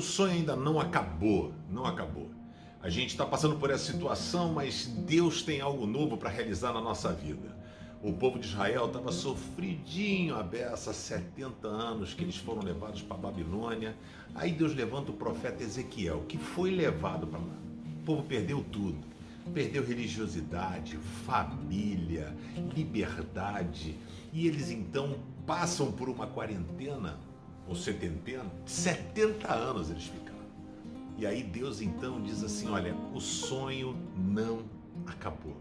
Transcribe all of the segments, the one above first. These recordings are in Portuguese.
sonho ainda não acabou, não acabou. A gente está passando por essa situação, mas Deus tem algo novo para realizar na nossa vida. O povo de Israel estava sofridinho a beça, 70 anos que eles foram levados para a Babilônia. Aí Deus levanta o profeta Ezequiel, que foi levado para lá. O povo perdeu tudo. Perdeu religiosidade, família, liberdade. E eles então passam por uma quarentena, ou setentena, 70 anos eles ficaram. E aí Deus então diz assim: olha, o sonho não acabou.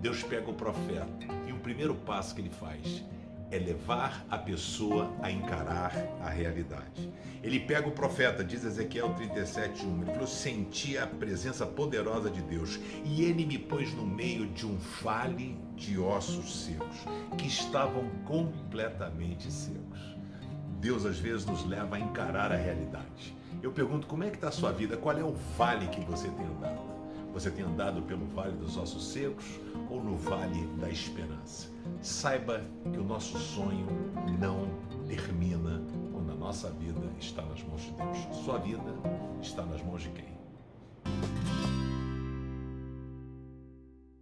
Deus pega o profeta e o primeiro passo que ele faz é levar a pessoa a encarar a realidade. Ele pega o profeta, diz Ezequiel 37:1, ele falou: "Senti a presença poderosa de Deus, e ele me pôs no meio de um vale de ossos secos, que estavam completamente secos." Deus às vezes nos leva a encarar a realidade. Eu pergunto, como é que está a sua vida? Qual é o vale que você tem andado? Você tem andado pelo vale dos ossos secos ou no vale da esperança? Saiba que o nosso sonho não termina quando a nossa vida está nas mãos de Deus. Sua vida está nas mãos de quem?